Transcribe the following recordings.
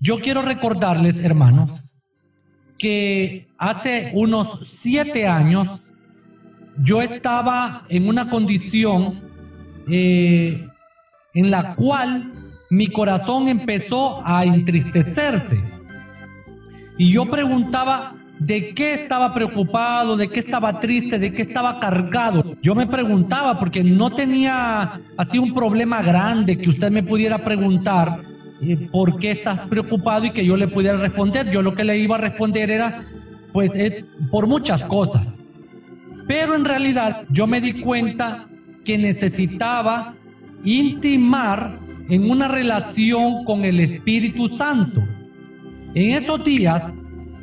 Yo quiero recordarles, hermanos, que hace unos siete años yo estaba en una condición eh, en la cual mi corazón empezó a entristecerse. Y yo preguntaba de qué estaba preocupado, de qué estaba triste, de qué estaba cargado. Yo me preguntaba porque no tenía así un problema grande que usted me pudiera preguntar por qué estás preocupado y que yo le pudiera responder. Yo lo que le iba a responder era, pues es por muchas cosas. Pero en realidad yo me di cuenta que necesitaba intimar en una relación con el Espíritu Santo. En esos días,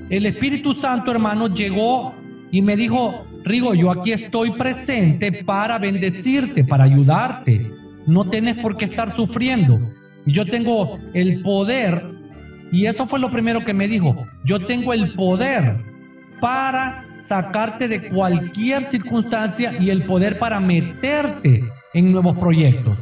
el Espíritu Santo, hermano, llegó y me dijo, Rigo, yo aquí estoy presente para bendecirte, para ayudarte. No tienes por qué estar sufriendo. Yo tengo el poder, y eso fue lo primero que me dijo, yo tengo el poder para sacarte de cualquier circunstancia y el poder para meterte en nuevos proyectos.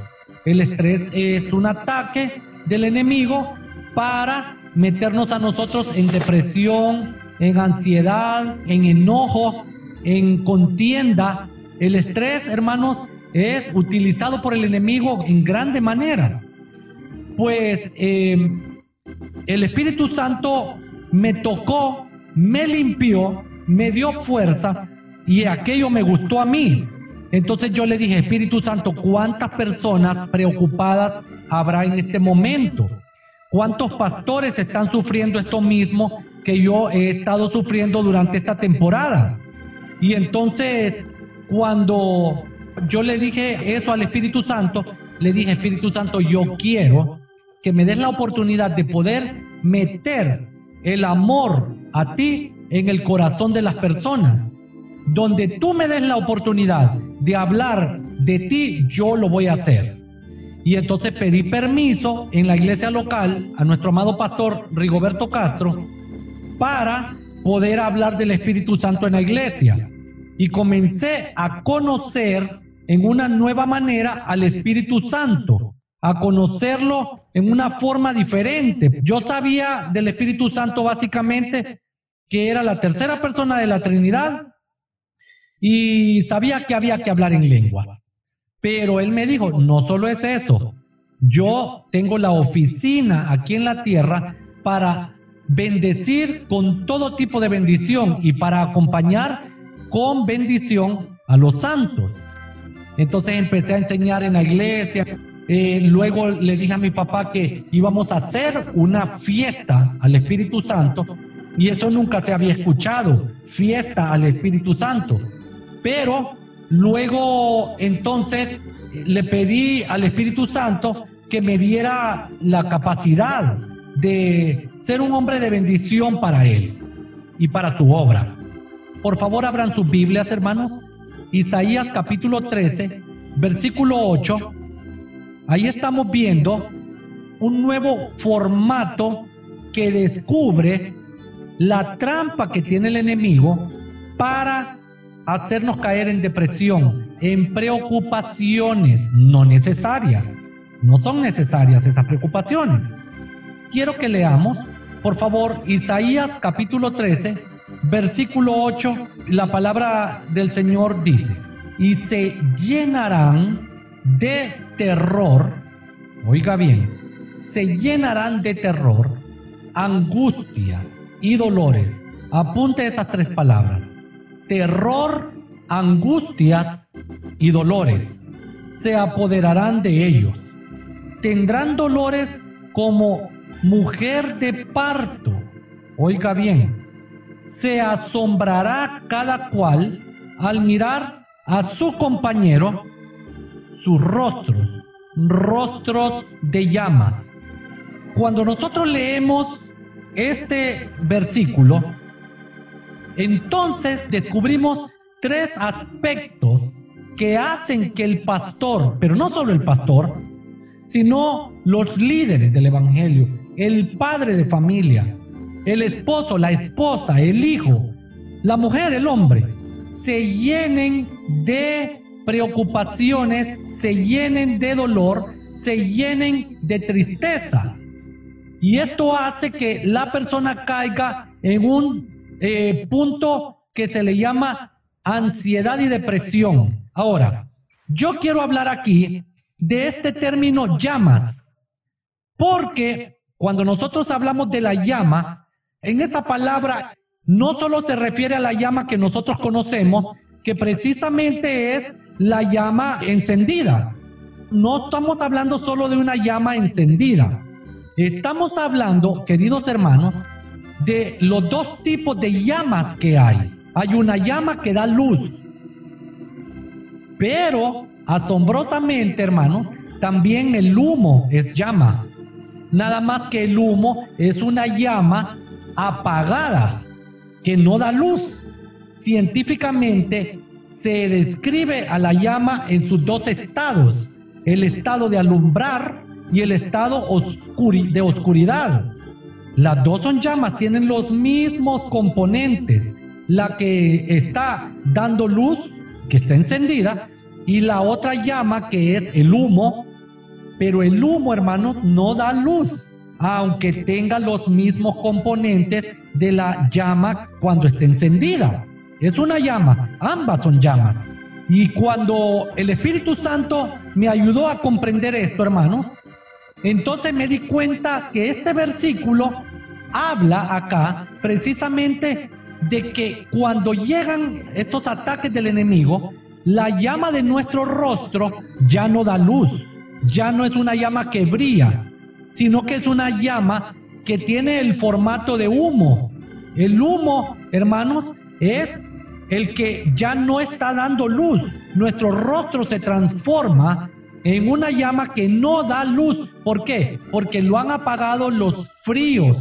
El estrés es un ataque del enemigo para meternos a nosotros en depresión, en ansiedad, en enojo, en contienda. El estrés, hermanos, es utilizado por el enemigo en grande manera. Pues eh, el Espíritu Santo me tocó, me limpió me dio fuerza y aquello me gustó a mí. Entonces yo le dije, Espíritu Santo, ¿cuántas personas preocupadas habrá en este momento? ¿Cuántos pastores están sufriendo esto mismo que yo he estado sufriendo durante esta temporada? Y entonces, cuando yo le dije eso al Espíritu Santo, le dije, Espíritu Santo, yo quiero que me des la oportunidad de poder meter el amor a ti en el corazón de las personas. Donde tú me des la oportunidad de hablar de ti, yo lo voy a hacer. Y entonces pedí permiso en la iglesia local a nuestro amado pastor Rigoberto Castro para poder hablar del Espíritu Santo en la iglesia. Y comencé a conocer en una nueva manera al Espíritu Santo, a conocerlo en una forma diferente. Yo sabía del Espíritu Santo básicamente que era la tercera persona de la Trinidad y sabía que había que hablar en lenguas. Pero él me dijo, no solo es eso, yo tengo la oficina aquí en la tierra para bendecir con todo tipo de bendición y para acompañar con bendición a los santos. Entonces empecé a enseñar en la iglesia. Eh, luego le dije a mi papá que íbamos a hacer una fiesta al Espíritu Santo y eso nunca se había escuchado, fiesta al Espíritu Santo. Pero luego entonces le pedí al Espíritu Santo que me diera la capacidad de ser un hombre de bendición para él y para su obra. Por favor, abran sus Biblias, hermanos. Isaías capítulo 13, versículo 8. Ahí estamos viendo un nuevo formato que descubre la trampa que tiene el enemigo para hacernos caer en depresión, en preocupaciones no necesarias. No son necesarias esas preocupaciones. Quiero que leamos, por favor, Isaías capítulo 13, versículo 8. La palabra del Señor dice, y se llenarán de terror, oiga bien, se llenarán de terror, angustias, y dolores. Apunte esas tres palabras. Terror, angustias y dolores. Se apoderarán de ellos. Tendrán dolores como mujer de parto. Oiga bien, se asombrará cada cual al mirar a su compañero sus rostros, rostros de llamas. Cuando nosotros leemos este versículo, entonces descubrimos tres aspectos que hacen que el pastor, pero no solo el pastor, sino los líderes del Evangelio, el padre de familia, el esposo, la esposa, el hijo, la mujer, el hombre, se llenen de preocupaciones, se llenen de dolor, se llenen de tristeza. Y esto hace que la persona caiga en un eh, punto que se le llama ansiedad y depresión. Ahora, yo quiero hablar aquí de este término llamas, porque cuando nosotros hablamos de la llama, en esa palabra no solo se refiere a la llama que nosotros conocemos, que precisamente es la llama encendida. No estamos hablando solo de una llama encendida. Estamos hablando, queridos hermanos, de los dos tipos de llamas que hay. Hay una llama que da luz. Pero, asombrosamente, hermanos, también el humo es llama. Nada más que el humo es una llama apagada que no da luz. Científicamente se describe a la llama en sus dos estados, el estado de alumbrar y el estado de oscuridad. Las dos son llamas, tienen los mismos componentes. La que está dando luz, que está encendida, y la otra llama que es el humo, pero el humo, hermanos, no da luz, aunque tenga los mismos componentes de la llama cuando esté encendida. Es una llama, ambas son llamas. Y cuando el Espíritu Santo me ayudó a comprender esto, hermanos, entonces me di cuenta que este versículo habla acá precisamente de que cuando llegan estos ataques del enemigo, la llama de nuestro rostro ya no da luz, ya no es una llama que brilla, sino que es una llama que tiene el formato de humo. El humo, hermanos, es el que ya no está dando luz. Nuestro rostro se transforma en una llama que no da luz. ¿Por qué? Porque lo han apagado los fríos,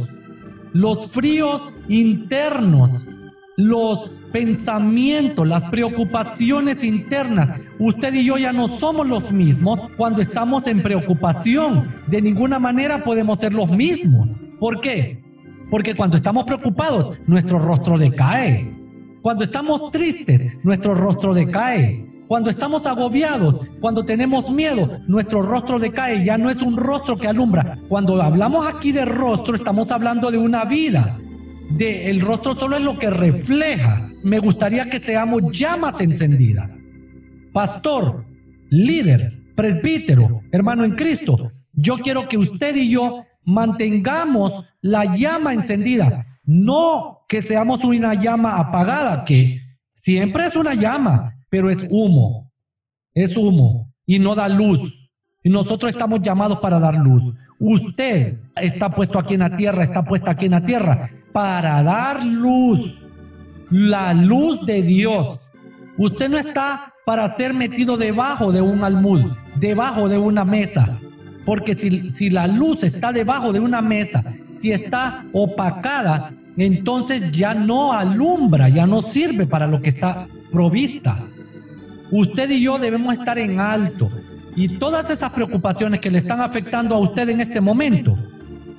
los fríos internos, los pensamientos, las preocupaciones internas. Usted y yo ya no somos los mismos cuando estamos en preocupación. De ninguna manera podemos ser los mismos. ¿Por qué? Porque cuando estamos preocupados, nuestro rostro decae. Cuando estamos tristes, nuestro rostro decae. Cuando estamos agobiados, cuando tenemos miedo, nuestro rostro decae, ya no es un rostro que alumbra. Cuando hablamos aquí de rostro, estamos hablando de una vida. De el rostro solo es lo que refleja. Me gustaría que seamos llamas encendidas. Pastor, líder, presbítero, hermano en Cristo, yo quiero que usted y yo mantengamos la llama encendida, no que seamos una llama apagada, que siempre es una llama, pero es humo, es humo y no da luz. Y nosotros estamos llamados para dar luz. Usted está puesto aquí en la tierra, está puesta aquí en la tierra para dar luz, la luz de Dios. Usted no está para ser metido debajo de un almud, debajo de una mesa. Porque si, si la luz está debajo de una mesa, si está opacada, entonces ya no alumbra, ya no sirve para lo que está provista. Usted y yo debemos estar en alto. Y todas esas preocupaciones que le están afectando a usted en este momento,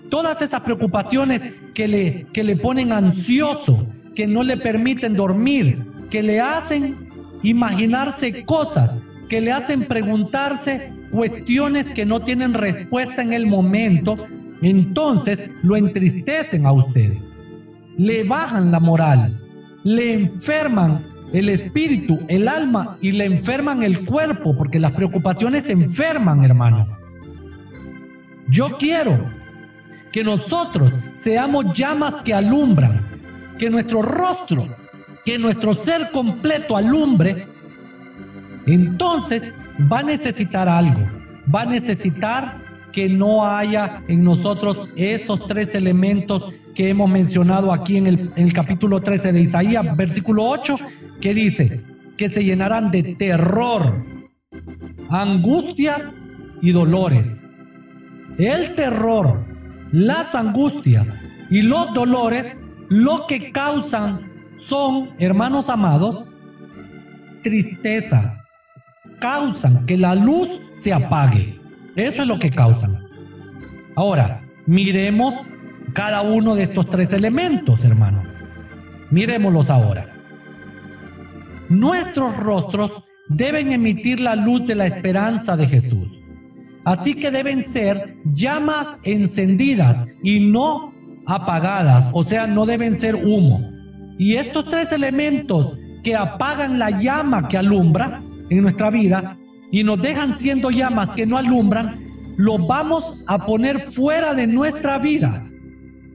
todas esas preocupaciones que le, que le ponen ansioso, que no le permiten dormir, que le hacen imaginarse cosas, que le hacen preguntarse cuestiones que no tienen respuesta en el momento, entonces lo entristecen a usted, le bajan la moral, le enferman el espíritu, el alma y le enferman el cuerpo, porque las preocupaciones enferman, hermano. Yo quiero que nosotros seamos llamas que alumbran, que nuestro rostro, que nuestro ser completo alumbre, entonces va a necesitar algo, va a necesitar que no haya en nosotros esos tres elementos que hemos mencionado aquí en el, capítulo 13 de Isaías, versículo 8, que dice que se llenarán de terror, angustias y dolores. El terror, las angustias y los dolores lo que causan son, hermanos amados, tristeza. Causan que la luz se apague. Eso es lo que causan. Ahora, miremos cada uno de estos tres elementos, hermanos. Miremoslos ahora. Nuestros rostros deben emitir la luz de la esperanza de Jesús. Así que deben ser llamas encendidas y no apagadas, o sea, no deben ser humo. Y estos tres elementos que apagan la llama que alumbra en nuestra vida y nos dejan siendo llamas que no alumbran, los vamos a poner fuera de nuestra vida.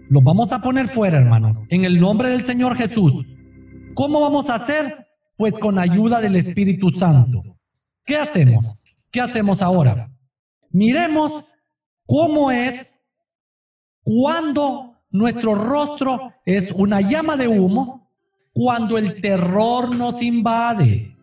Los vamos a poner fuera, hermanos, en el nombre del Señor Jesús. ¿Cómo vamos a hacer? Pues con ayuda del Espíritu Santo. ¿Qué hacemos? ¿Qué hacemos ahora? Miremos cómo es cuando nuestro rostro es una llama de humo, cuando el terror nos invade.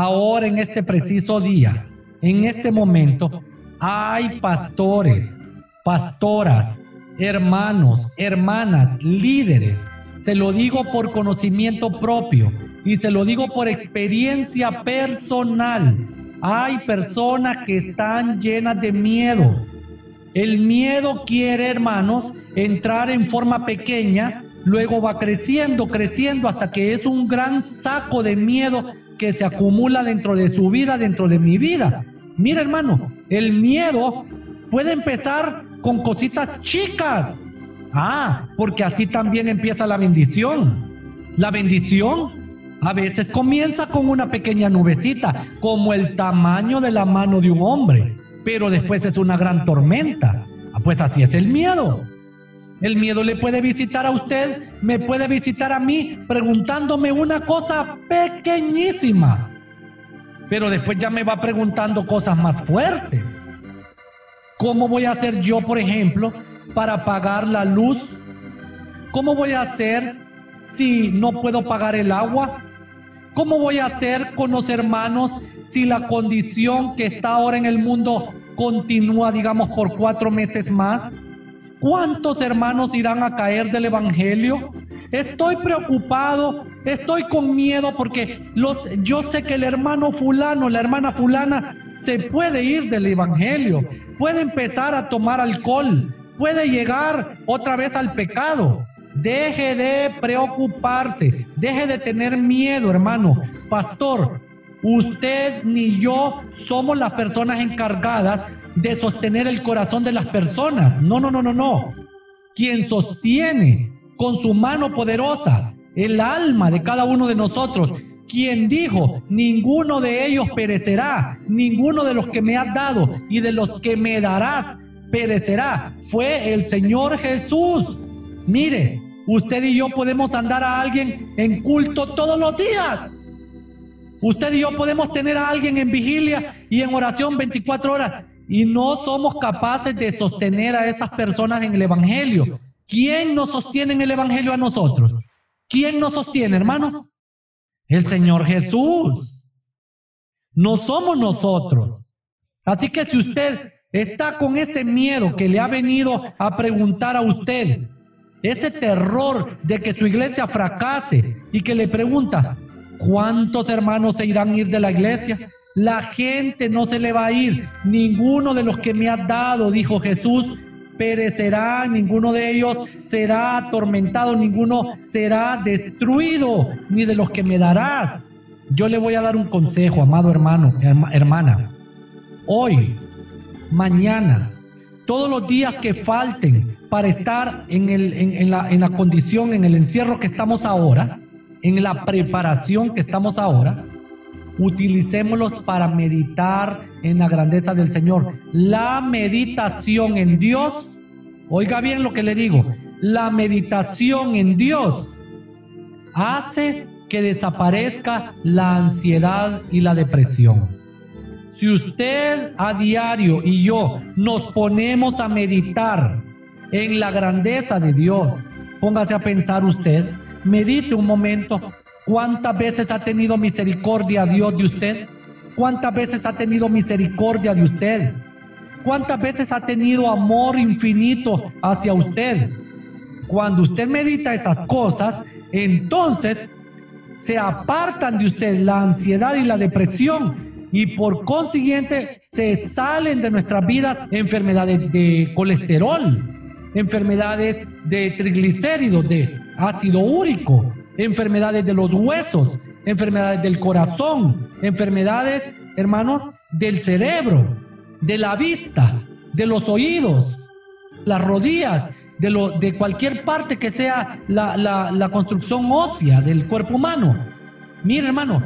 Ahora en este preciso día, en este momento, hay pastores, pastoras, hermanos, hermanas, líderes. Se lo digo por conocimiento propio y se lo digo por experiencia personal. Hay personas que están llenas de miedo. El miedo quiere, hermanos, entrar en forma pequeña, luego va creciendo, creciendo hasta que es un gran saco de miedo que se acumula dentro de su vida, dentro de mi vida. Mira, hermano, el miedo puede empezar con cositas chicas. Ah, porque así también empieza la bendición. La bendición a veces comienza con una pequeña nubecita, como el tamaño de la mano de un hombre, pero después es una gran tormenta. Ah, pues así es el miedo. El miedo le puede visitar a usted, me puede visitar a mí preguntándome una cosa pequeñísima, pero después ya me va preguntando cosas más fuertes. ¿Cómo voy a hacer yo, por ejemplo, para pagar la luz? ¿Cómo voy a hacer si no puedo pagar el agua? ¿Cómo voy a hacer con los hermanos si la condición que está ahora en el mundo continúa, digamos, por cuatro meses más? ¿Cuántos hermanos irán a caer del Evangelio? Estoy preocupado, estoy con miedo porque los, yo sé que el hermano fulano, la hermana fulana, se puede ir del Evangelio, puede empezar a tomar alcohol, puede llegar otra vez al pecado. Deje de preocuparse, deje de tener miedo, hermano. Pastor, usted ni yo somos las personas encargadas de sostener el corazón de las personas. No, no, no, no, no. Quien sostiene con su mano poderosa el alma de cada uno de nosotros quien dijo, ninguno de ellos perecerá, ninguno de los que me has dado y de los que me darás perecerá, fue el Señor Jesús. Mire, usted y yo podemos andar a alguien en culto todos los días. Usted y yo podemos tener a alguien en vigilia y en oración 24 horas y no somos capaces de sostener a esas personas en el Evangelio. ¿Quién nos sostiene en el Evangelio a nosotros? ¿Quién nos sostiene, hermanos? El Señor Jesús. No somos nosotros. Así que si usted está con ese miedo que le ha venido a preguntar a usted, ese terror de que su iglesia fracase y que le pregunta, ¿cuántos hermanos se irán a ir de la iglesia? La gente no se le va a ir, ninguno de los que me ha dado, dijo Jesús, perecerá, ninguno de ellos será atormentado, ninguno será destruido, ni de los que me darás. Yo le voy a dar un consejo, amado hermano, hermana. Hoy, mañana, todos los días que falten para estar en, en la condición, en el encierro que estamos ahora, en la preparación que estamos ahora, utilicémoslos para meditar en la grandeza del Señor. La meditación en Dios, oiga bien lo que le digo, la meditación en Dios hace que desaparezca la ansiedad y la depresión. Si usted a diario y yo nos ponemos a meditar en la grandeza de Dios, póngase a pensar usted, medite un momento ¿Cuántas veces ha tenido misericordia Dios de usted? ¿Cuántas veces ha tenido misericordia de usted? ¿Cuántas veces ha tenido amor infinito hacia usted? Cuando usted medita esas cosas, entonces se apartan de usted la ansiedad y la depresión y por consiguiente se salen de nuestras vidas enfermedades de colesterol, enfermedades de triglicéridos, de ácido úrico, enfermedades de los huesos, enfermedades del corazón, enfermedades, hermanos, del cerebro. de la vista, de los oídos, las rodillas, de, lo, de cualquier parte que sea la, la construcción ósea del cuerpo humano. Mire, hermano,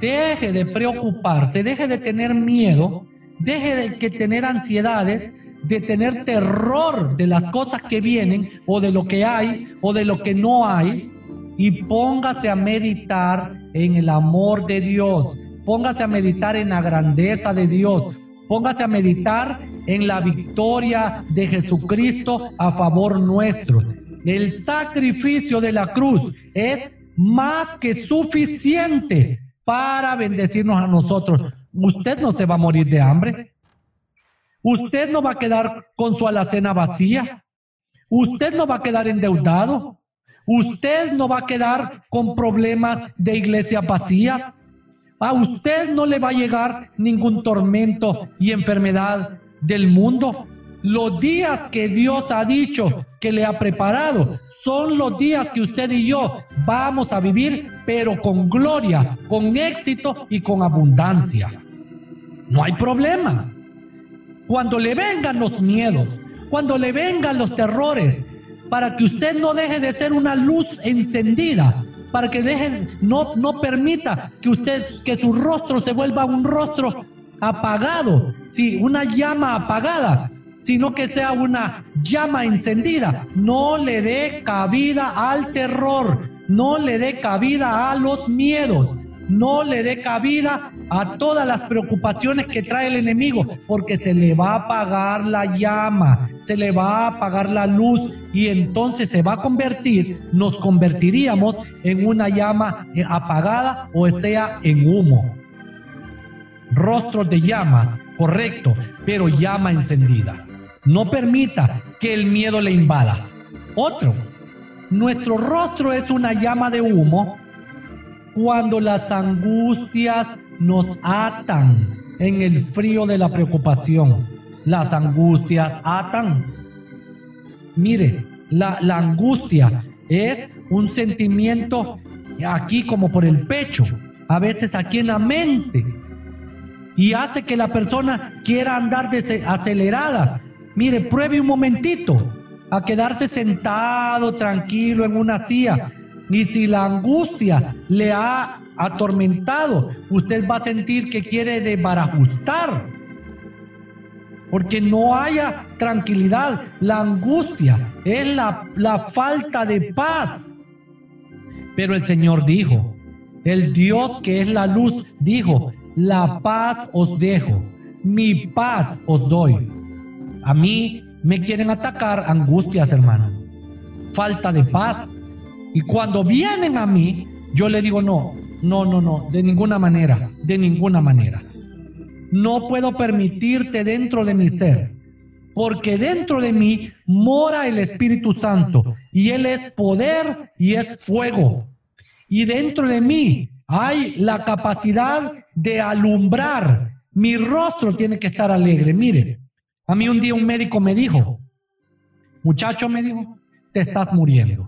deje de preocuparse, deje de tener miedo, deje de que tener ansiedades, de tener terror de las cosas que vienen o de lo que hay o de lo que no hay y póngase a meditar en el amor de Dios, póngase a meditar en la grandeza de Dios, póngase a meditar en la victoria de Jesucristo a favor nuestro. El sacrificio de la cruz es más que suficiente para bendecirnos a nosotros. Usted no se va a morir de hambre. Usted no va a quedar con su alacena vacía. Usted no va a quedar endeudado. Usted no va a quedar con problemas de iglesias vacías. A usted no le va a llegar ningún tormento y enfermedad del mundo. Los días que Dios ha dicho que le ha preparado son los días que usted y yo vamos a vivir, pero con gloria, con éxito y con abundancia. No hay problema. Cuando le vengan los miedos, cuando le vengan los terrores, para que usted no deje de ser una luz encendida, para que deje, no, no permita que usted, que su rostro se vuelva un rostro apagado, sí, una llama apagada, sino que sea una llama encendida. No le dé cabida al terror, no le dé cabida a los miedos, no le dé cabida a todas las preocupaciones que trae el enemigo, porque se le va a apagar la llama, se le va a apagar la luz y entonces se va a convertir, nos convertiríamos en una llama apagada o sea en humo. Rostros de llamas, correcto, pero llama encendida. No permita que el miedo le invada. Otro, nuestro rostro es una llama de humo cuando las angustias nos atan en el frío de la preocupación. Las angustias atan. Mire, la, angustia es un sentimiento aquí como por el pecho, a veces aquí en la mente, y hace que la persona quiera andar acelerada, Mire, pruebe un momentito a quedarse sentado tranquilo en una silla. Y si la angustia le ha atormentado, usted va a sentir que quiere desbarajustar. Porque no haya tranquilidad. La angustia es la, la falta de paz. Pero el Señor dijo, el Dios que es la luz dijo, la paz os dejo, mi paz os doy. A mí me quieren atacar angustias, hermano. Falta de paz. Y cuando vienen a mí, yo le digo, no, no, no, no, de ninguna manera, de ninguna manera. No puedo permitirte dentro de mi ser, porque dentro de mí mora el Espíritu Santo y Él es poder y es fuego. Y dentro de mí hay la capacidad de alumbrar. Mi rostro tiene que estar alegre. Mire, a mí un día un médico me dijo, muchacho me dijo, te estás muriendo.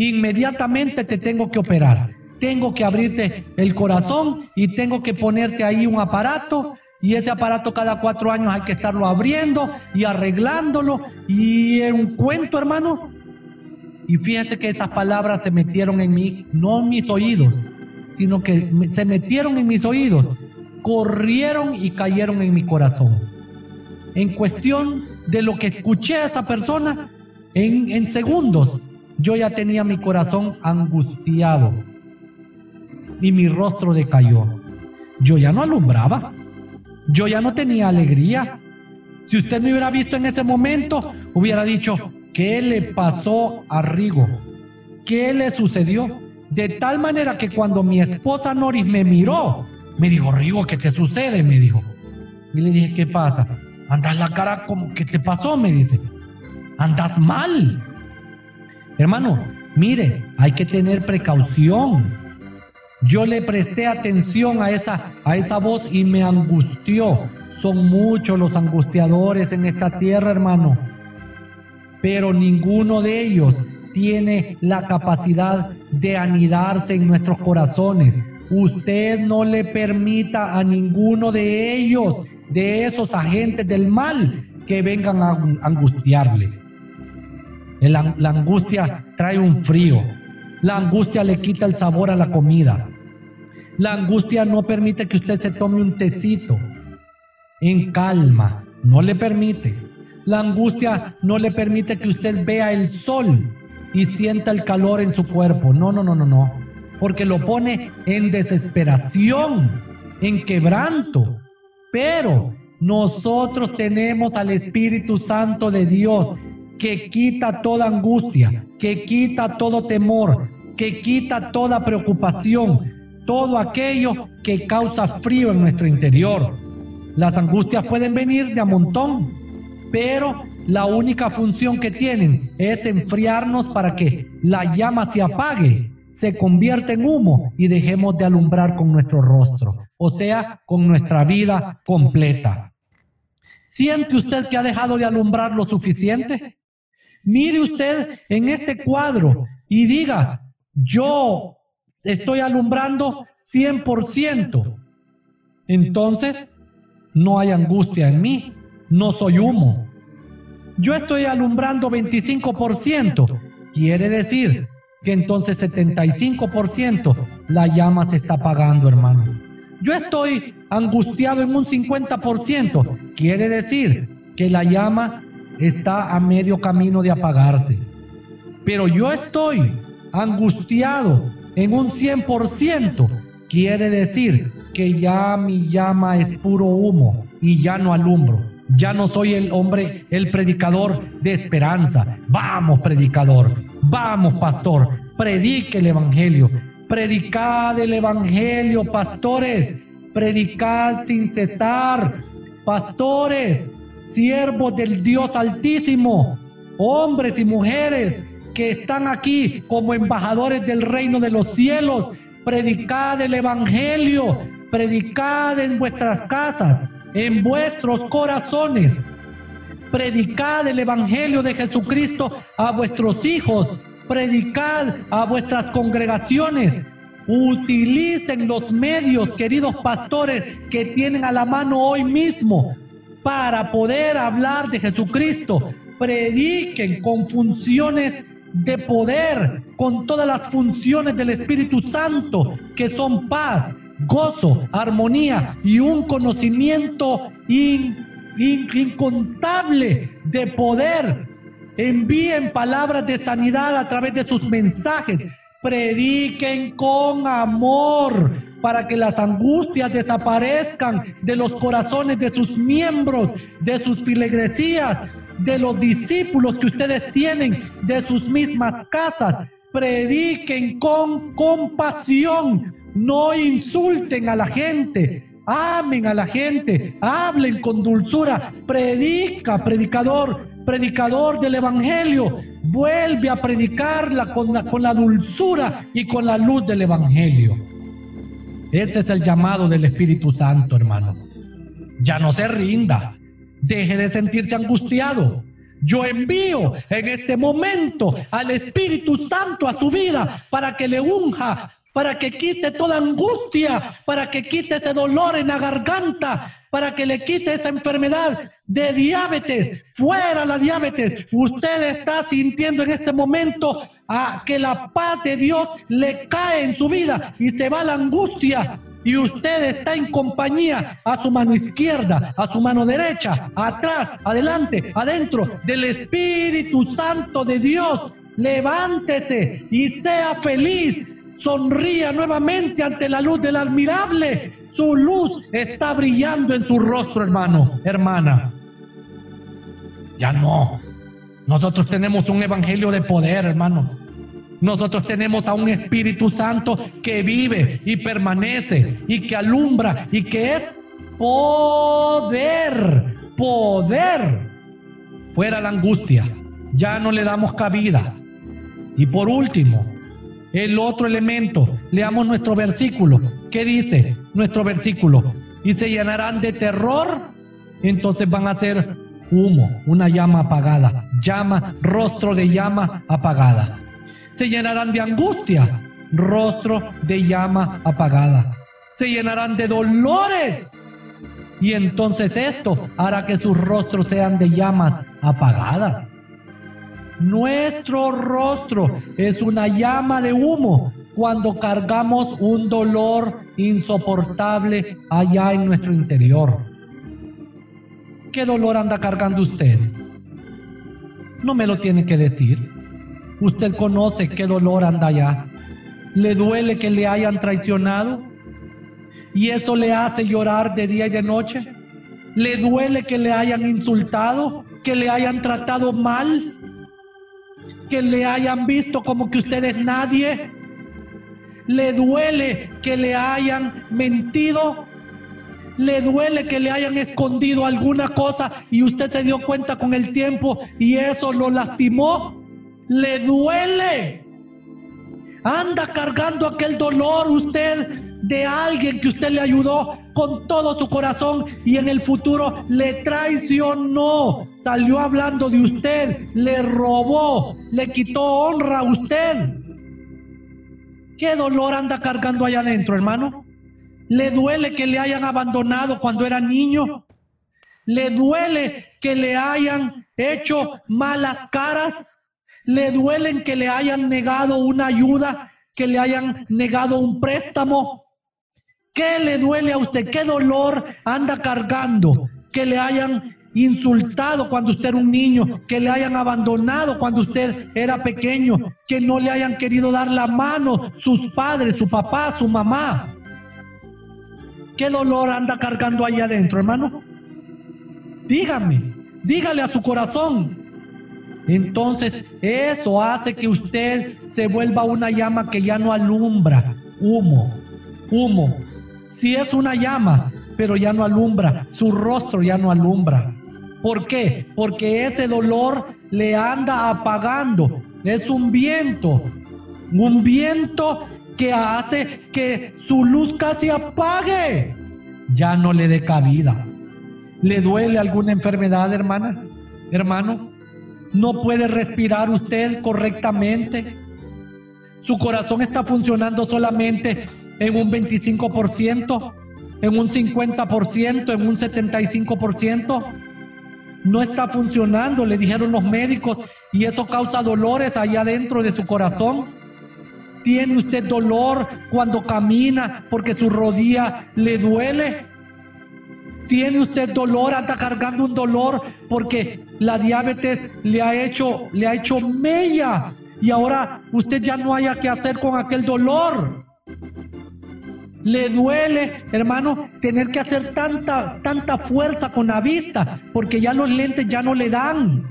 Inmediatamente te tengo que operar. Tengo que abrirte el corazón y tengo que ponerte ahí un aparato y ese aparato cada cuatro años hay que estarlo abriendo y arreglándolo y en un cuento, hermano. Y fíjense que esas palabras se metieron en mí, no en mis oídos, sino que se metieron en mis oídos, corrieron y cayeron en mi corazón en cuestión de lo que escuché a esa persona, en, en segundos, yo ya tenía mi corazón angustiado y mi rostro decayó. Yo ya no alumbraba, yo ya no tenía alegría. Si usted me hubiera visto en ese momento, hubiera dicho, ¿qué le pasó a Rigo? ¿Qué le sucedió? De tal manera que cuando mi esposa Noris me miró, me dijo, Rigo, ¿qué te sucede? Me dijo. Y le dije, ¿qué pasa? Andas la cara como, ¿qué te pasó? Me dice. Andas mal. Hermano, mire, hay que tener precaución. Yo le presté atención a esa, a esa voz y me angustió. Son muchos los angustiadores en esta tierra, hermano. Pero ninguno de ellos tiene la capacidad de anidarse en nuestros corazones. Usted no le permita a ninguno de ellos de esos agentes del mal que vengan a angustiarle. La, angustia trae un frío. La angustia le quita el sabor a la comida. La angustia no permite que usted se tome un tecito en calma. No le permite. La angustia no le permite que usted vea el sol y sienta el calor en su cuerpo. No, no, no, no, no. Porque lo pone en desesperación, en quebranto. Pero nosotros tenemos al Espíritu Santo de Dios que quita toda angustia, que quita todo temor, que quita toda preocupación, todo aquello que causa frío en nuestro interior. Las angustias pueden venir de a montón, pero la única función que tienen es enfriarnos para que la llama se apague, se convierta en humo y dejemos de alumbrar con nuestro rostro, o sea, con nuestra vida completa. ¿Siente usted que ha dejado de alumbrar lo suficiente? Mire usted en este cuadro y diga, yo estoy alumbrando 100%. Entonces, no hay angustia en mí, no soy humo. Yo estoy alumbrando 25%. Quiere decir que entonces 75% la llama se está apagando, hermano. Yo estoy angustiado en un 50%. Quiere decir que la llama está a medio camino de apagarse. Pero yo estoy angustiado en un 100%. Quiere decir que ya mi llama es puro humo y ya no alumbro. Ya no soy el hombre, el predicador de esperanza. Vamos, predicador. Vamos, pastor. Predique el Evangelio. Predicad el Evangelio, pastores. Predicad sin cesar. Pastores, siervos del Dios Altísimo. Hombres y mujeres que están aquí como embajadores del reino de los cielos. Predicad el Evangelio. Predicad en vuestras casas en vuestros corazones. Predicad el Evangelio de Jesucristo a vuestros hijos. Predicad a vuestras congregaciones. Utilicen los medios, queridos pastores, que tienen a la mano hoy mismo para poder hablar de Jesucristo. Prediquen con funciones de poder, con todas las funciones del Espíritu Santo, que son paz, gozo, armonía y un conocimiento incontable de poder. Envíen palabras de sanidad a través de sus mensajes. Prediquen con amor para que las angustias desaparezcan de los corazones de sus miembros, de sus filegresías, de los discípulos que ustedes tienen, de sus mismas casas. Prediquen con compasión, no insulten a la gente, amen a la gente, hablen con dulzura, predica, predicador, predicador del Evangelio, vuelve a predicarla con la, con la dulzura y con la luz del Evangelio. Ese es el llamado del Espíritu Santo, hermano. Ya no se rinda, deje de sentirse angustiado. Yo envío en este momento al Espíritu Santo a su vida para que le unja para que quite toda angustia, para que quite ese dolor en la garganta, para que le quite esa enfermedad de diabetes, fuera la diabetes. Usted está sintiendo en este momento a que la paz de Dios le cae en su vida y se va la angustia. Y usted está en compañía a su mano izquierda, a su mano derecha, atrás, adelante, adentro del Espíritu Santo de Dios. Levántese y sea feliz sonría nuevamente ante la luz del admirable. Su luz está brillando en su rostro, hermano, hermana. Ya no. Nosotros tenemos un evangelio de poder, hermano. Nosotros tenemos a un Espíritu Santo que vive y permanece y que alumbra y que es poder, poder. Fuera la angustia, ya no le damos cabida. Y por último, el otro elemento, leamos nuestro versículo. ¿Qué dice nuestro versículo? Y se llenarán de terror, entonces van a ser humo, una llama apagada, llama, rostro de llama apagada. Se llenarán de angustia, rostro de llama apagada. Se llenarán de dolores, y entonces esto hará que sus rostros sean de llamas apagadas. Nuestro rostro es una llama de humo cuando cargamos un dolor insoportable allá en nuestro interior. ¿Qué dolor anda cargando usted? No me lo tiene que decir. Usted conoce qué dolor anda allá. ¿Le duele que le hayan traicionado? ¿Y eso le hace llorar de día y de noche? ¿Le duele que le hayan insultado? ¿Que le hayan tratado mal? ¿Que le hayan visto como que usted es nadie? ¿Le duele que le hayan mentido? ¿Le duele que le hayan escondido alguna cosa y usted se dio cuenta con el tiempo y eso lo lastimó? ¿Le duele? Anda cargando aquel dolor usted de alguien que usted le ayudó con todo su corazón y en el futuro le traicionó, salió hablando de usted, le robó, le quitó honra a usted. ¿Qué dolor anda cargando allá adentro, hermano? ¿Le duele que le hayan abandonado cuando era niño? ¿Le duele que le hayan hecho malas caras? ¿Le duelen que le hayan negado una ayuda? ¿Que le hayan negado un préstamo? ¿Qué le duele a usted? ¿Qué dolor anda cargando? Que le hayan insultado cuando usted era un niño, que le hayan abandonado cuando usted era pequeño, que no le hayan querido dar la mano sus padres, su papá, su mamá. ¿Qué dolor anda cargando ahí adentro, hermano? Dígame, dígale a su corazón. Entonces eso hace que usted se vuelva una llama que ya no alumbra, humo, humo. Si es una llama, pero ya no alumbra, su rostro ya no alumbra. ¿Por qué? Porque ese dolor le anda apagando. Es un viento, un viento que hace que su luz casi apague. Ya no le dé cabida. ¿Le duele alguna enfermedad, hermana? Hermano, ¿no puede respirar usted correctamente? Su corazón está funcionando solamente en un 25%, en un 50%, en un 75% no está funcionando, le dijeron los médicos, y eso causa dolores allá dentro de su corazón. ¿Tiene usted dolor cuando camina porque su rodilla le duele? ¿Tiene usted dolor, anda cargando un dolor porque la diabetes le ha hecho, le ha hecho mella y ahora usted ya no haya que hacer con aquel dolor? Le duele, hermano, tener que hacer tanta, tanta fuerza con la vista, porque ya los lentes ya no le dan.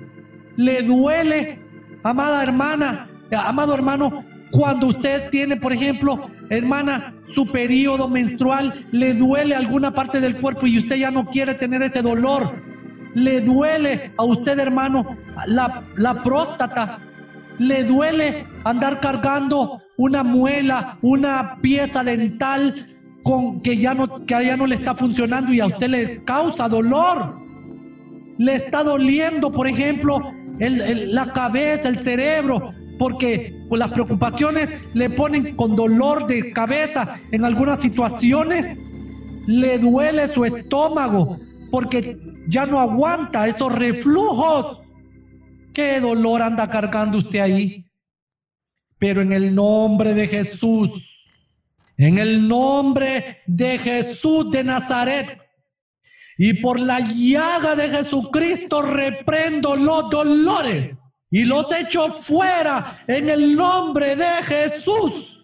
Le duele, amada hermana, amado hermano, cuando usted tiene, por ejemplo, hermana, su periodo menstrual, le duele alguna parte del cuerpo y usted ya no quiere tener ese dolor. Le duele a usted, hermano, la, la próstata. Le duele andar cargando una muela, una pieza dental con que ya no que no le está funcionando y a usted le causa dolor. Le está doliendo, por ejemplo, la cabeza, el cerebro, porque con las preocupaciones le ponen con dolor de cabeza en algunas situaciones. Le duele su estómago porque ya no aguanta esos reflujos. ¿Qué dolor anda cargando usted ahí? Pero en el nombre de Jesús, en el nombre de Jesús de Nazaret y por la llaga de Jesucristo reprendo los dolores y los echo fuera en el nombre de Jesús.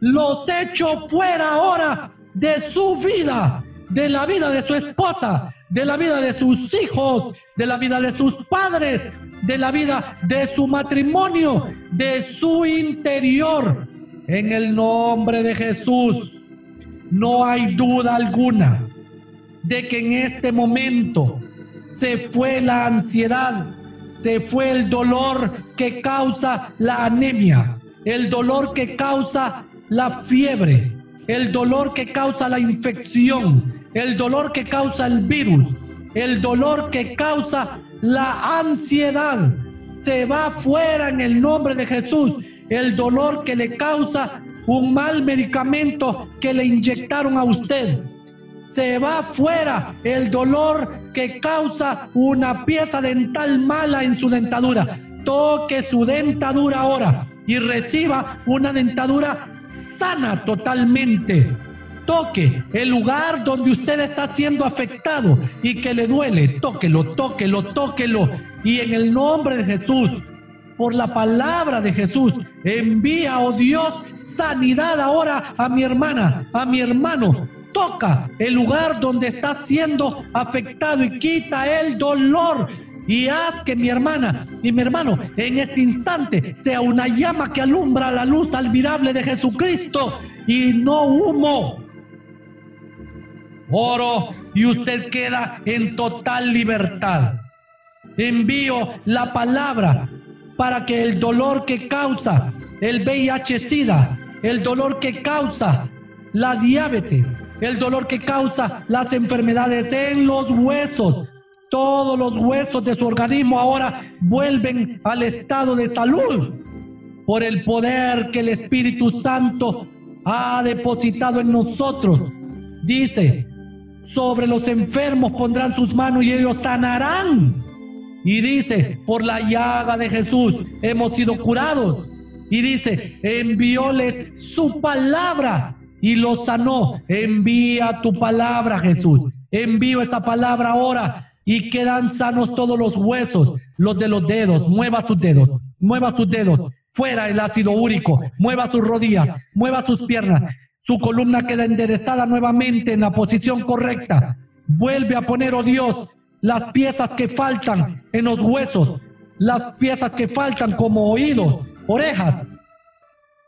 Los echo fuera ahora de su vida, de la vida de su esposa, de la vida de sus hijos, de la vida de sus padres, de la vida de su matrimonio, de su interior. En el nombre de Jesús, no hay duda alguna de que en este momento se fue la ansiedad, se fue el dolor que causa la anemia, el dolor que causa la fiebre, el dolor que causa la infección, el dolor que causa el virus, el dolor que causa la ansiedad se va fuera en el nombre de Jesús. El dolor que le causa un mal medicamento que le inyectaron a usted. Se va fuera el dolor que causa una pieza dental mala en su dentadura. Toque su dentadura ahora y reciba una dentadura sana totalmente. Toque el lugar donde usted está siendo afectado y que le duele. Tóquelo, tóquelo, tóquelo. Y en el nombre de Jesús, por la palabra de Jesús, envía, oh Dios, sanidad ahora a mi hermana, a mi hermano. Toca el lugar donde está siendo afectado y quita el dolor y haz que mi hermana y mi hermano en este instante sea una llama que alumbra la luz admirable de Jesucristo y no humo. Oro y usted queda en total libertad. Envío la palabra para que el dolor que causa el VIH-Sida, el dolor que causa la diabetes, el dolor que causa las enfermedades en los huesos, todos los huesos de su organismo ahora vuelven al estado de salud por el poder que el Espíritu Santo ha depositado en nosotros. Dice, sobre los enfermos pondrán sus manos y ellos sanarán. Y dice, por la llaga de Jesús hemos sido curados. Y dice, envióles su palabra y los sanó. Envía tu palabra, Jesús. Envío esa palabra ahora y quedan sanos todos los huesos, los de los dedos, mueva sus dedos, mueva sus dedos, fuera el ácido úrico, mueva sus rodillas, mueva sus piernas, su columna queda enderezada nuevamente en la posición correcta, vuelve a poner, oh Dios, las piezas que faltan en los huesos, las piezas que faltan como oídos, orejas,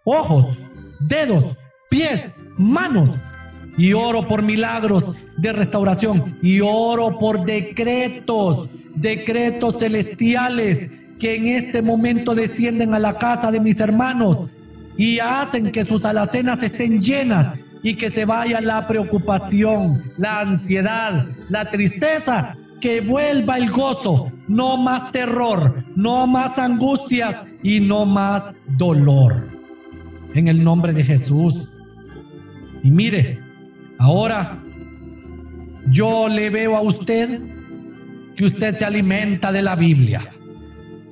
ojos, dedos, pies, manos, y oro por milagros de restauración y oro por decretos, decretos celestiales que en este momento descienden a la casa de mis hermanos y hacen que sus alacenas estén llenas y que se vaya la preocupación, la ansiedad, la tristeza, que vuelva el gozo, no más terror, no más angustias y no más dolor. En el nombre de Jesús. Y mire, Ahora, yo le veo a usted que usted se alimenta de la Biblia.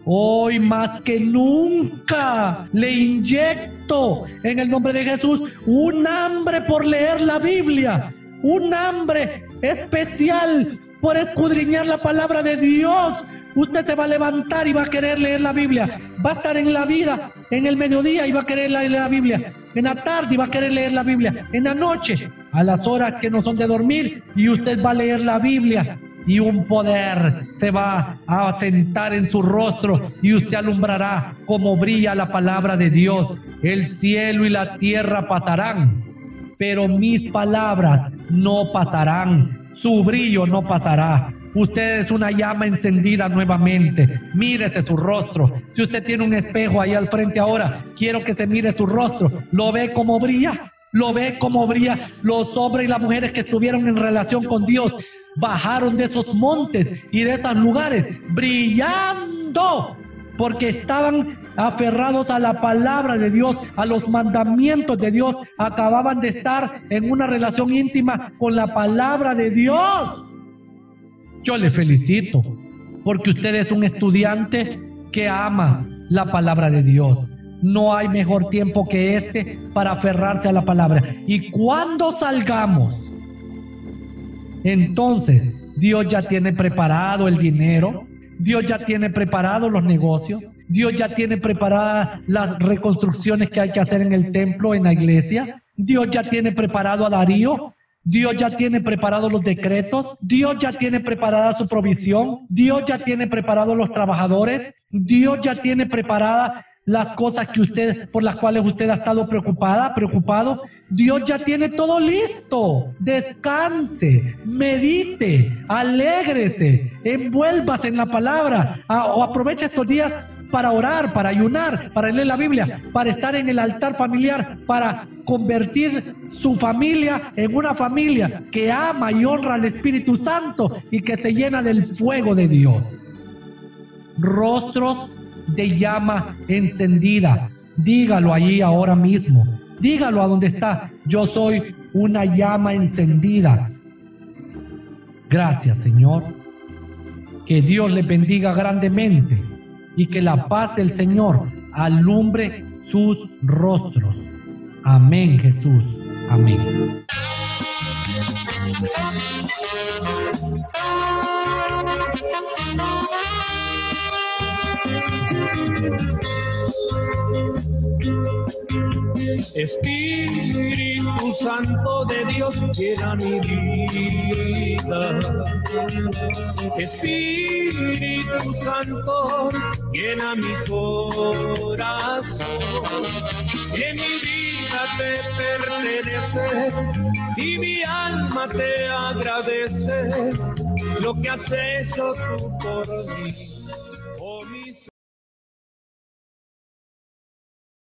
Hoy más que nunca le inyecto en el nombre de Jesús un hambre por leer la Biblia, un hambre especial por escudriñar la palabra de Dios. Usted se va a levantar y va a querer leer la Biblia. Va a estar en la vida, en el mediodía y va a querer leer la Biblia. En la tarde y va a querer leer la Biblia. En la noche a las horas que no son de dormir y usted va a leer la Biblia y un poder se va a sentar en su rostro y usted alumbrará como brilla la palabra de Dios. El cielo y la tierra pasarán, pero mis palabras no pasarán. Su brillo no pasará. Usted es una llama encendida nuevamente. Mírese su rostro. Si usted tiene un espejo ahí al frente ahora, quiero que se mire su rostro. ¿Lo ve como brilla? Lo ve como brilla. Los hombres y las mujeres que estuvieron en relación con Dios bajaron de esos montes y de esos lugares brillando porque estaban aferrados a la palabra de Dios, a los mandamientos de Dios, acababan de estar en una relación íntima con la palabra de Dios. Yo le felicito porque usted es un estudiante que ama la palabra de Dios. No hay mejor tiempo que este para aferrarse a la palabra. Y cuando salgamos, entonces Dios ya tiene preparado el dinero, Dios ya tiene preparado los negocios, Dios ya tiene preparadas las reconstrucciones que hay que hacer en el templo, en la iglesia, Dios ya tiene preparado a Darío, Dios ya tiene preparados los decretos, Dios ya tiene preparada su provisión, Dios ya tiene preparados los trabajadores, Dios ya tiene preparada las cosas que usted, por las cuales usted ha estado preocupada, preocupado. Dios ya tiene todo listo. Descanse, medite, alégrese, envuélvase en la palabra o aproveche estos días para orar, para ayunar, para leer la Biblia, para estar en el altar familiar, para convertir su familia en una familia que ama y honra al Espíritu Santo y que se llena del fuego de Dios. Rostros de llama encendida. Dígalo allí ahora mismo. Dígalo a donde está. Yo soy una llama encendida. Gracias, Señor. Que Dios le bendiga grandemente y que la paz del Señor alumbre sus rostros. Amén, Jesús. Amén. Espíritu Santo de Dios, llena mi vida. Espíritu Santo, llena mi corazón. Que mi vida te pertenece y mi alma te agradece lo que has hecho tú por mí.